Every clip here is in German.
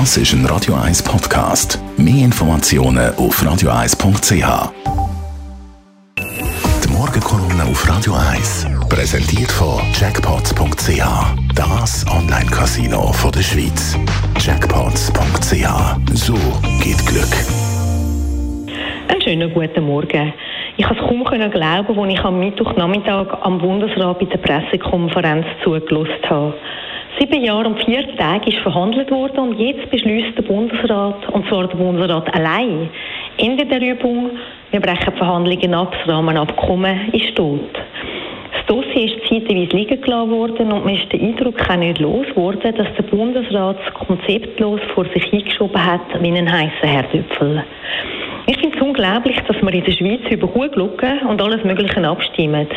Das ist ein Radio 1 Podcast. Mehr Informationen auf radio1.ch. Die Morgenkolumne auf Radio 1 präsentiert von Jackpots.ch. Das Online-Casino der Schweiz. Jackpots.ch. So geht Glück. Einen schönen guten Morgen. Ich konnte es kaum glauben, als ich am Mittwochnachmittag am Bundesrat bei der Pressekonferenz zugelassen habe. Sieben Jahre und vier Tage ist verhandelt worden und jetzt beschließt der Bundesrat, und zwar der Bundesrat allein, Ende der Übung, wir brechen die Verhandlungen ab, das Rahmenabkommen ist tot. Das Dossier ist zeitweise liegen gelassen worden und man ist den Eindruck auch nicht los worden, dass der Bundesrat konzeptlos vor sich eingeschoben hat wie einen heißen Herdöpfel. Ich finde es unglaublich, dass wir in der Schweiz über gut schauen und alles Mögliche abstimmen.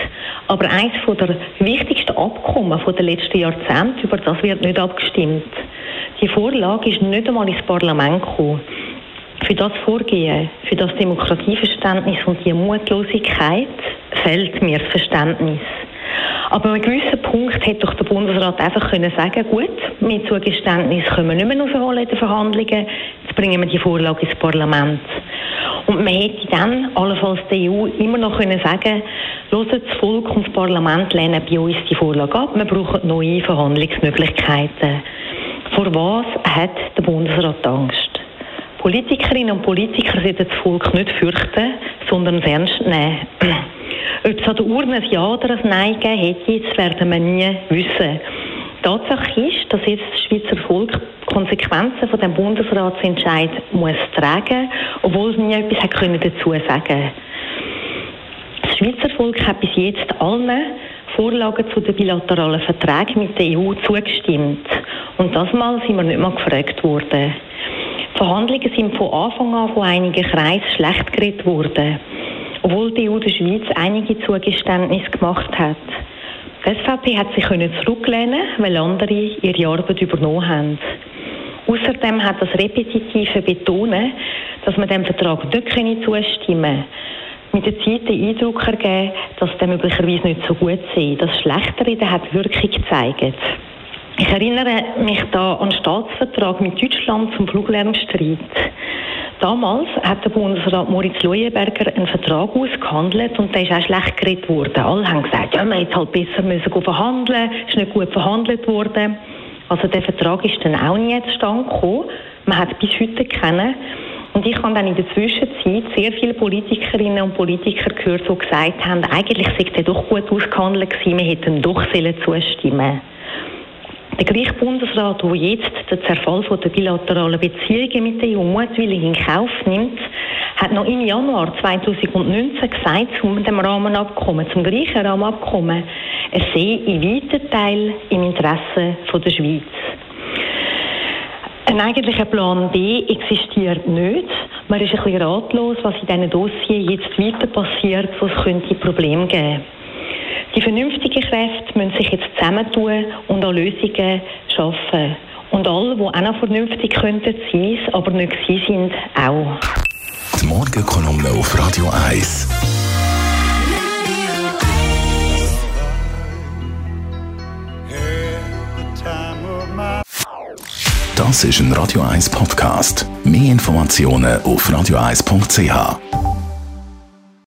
Aber eines der wichtigsten Abkommen der letzten Jahrzehnte, über das wird nicht abgestimmt. Die Vorlage ist nicht einmal ins Parlament gekommen. Für das Vorgehen, für das Demokratieverständnis und die Mutlosigkeit fehlt mir das Verständnis. Aber an einem gewissen Punkt hätte doch der Bundesrat einfach können sagen gut, mit Zugeständnis können wir nicht mehr rausholen in den Verhandlungen, jetzt bringen wir die Vorlage ins Parlament. Und man hätte dann allenfalls der EU immer noch können sagen können, das Volk und das Parlament lehnen bei uns die Vorlage ab, wir brauchen neue Verhandlungsmöglichkeiten. Vor was hat der Bundesrat Angst? Politikerinnen und Politiker sollten das Volk nicht fürchten, sondern ernst nehmen. Ob es an der Urne ein Ja oder ein Nein gegeben hätte, das werden wir nie wissen. Tatsache ist, dass jetzt das Schweizer Volk Konsequenzen von dem Bundesratsentscheid muss tragen, obwohl es nie etwas hat können dazu sagen. Das Schweizer Volk hat bis jetzt allen Vorlagen zu den bilateralen Verträgen mit der EU zugestimmt. Und das Mal sind wir nicht mal gefragt worden. Die Verhandlungen sind von Anfang an von einigen Kreisen schlecht geredet worden, obwohl die EU der Schweiz einige Zugeständnisse gemacht hat. Die SVP hat sich zurücklehnen weil andere ihre Arbeit übernommen haben. Außerdem hat das repetitive Betonen, dass man dem Vertrag nicht zustimmen könne, mit der Zeit den Eindruck ergeben, dass der möglicherweise nicht so gut sei. Das Schlechtere hat Wirkung gezeigt. Ich erinnere mich da an den Staatsvertrag mit Deutschland zum Fluglärmstreit. Damals hat der Bundesrat Moritz Leuenberger einen Vertrag ausgehandelt und der ist auch schlecht geredet worden. Alle haben gesagt, ja, man hätte halt besser müssen verhandeln, ist nicht gut verhandelt worden. Also der Vertrag ist dann auch nie zustande gekommen. Man hat bis heute kennen. Und ich habe dann in der Zwischenzeit sehr viele Politikerinnen und Politiker gehört, die gesagt haben, eigentlich sei der doch gut ausgehandelt gewesen, wir hätten doch zustimmen sollen. Der gleiche Bundesrat, der jetzt den Zerfall der bilateralen Beziehungen mit der EU mutwillig in Kauf nimmt, hat noch im Januar 2019 gesagt, zum dem Rahmenabkommen, zum gleichen Rahmenabkommen, es sei in weiten Teil im Interesse der Schweiz. Ein eigentlicher Plan B existiert nicht. Man ist ein bisschen ratlos, was in diesen Dossiers jetzt weiter passiert, wo es könnte Probleme geben die vernünftigen Kräfte müssen sich jetzt zusammentun und an Lösungen schaffen. Und alle, die auch noch vernünftig könnten sein, aber nicht gewesen sind, auch. Die Morgenkolumne auf Radio 1. Das ist ein Radio 1 Podcast. Mehr Informationen auf radio1.ch.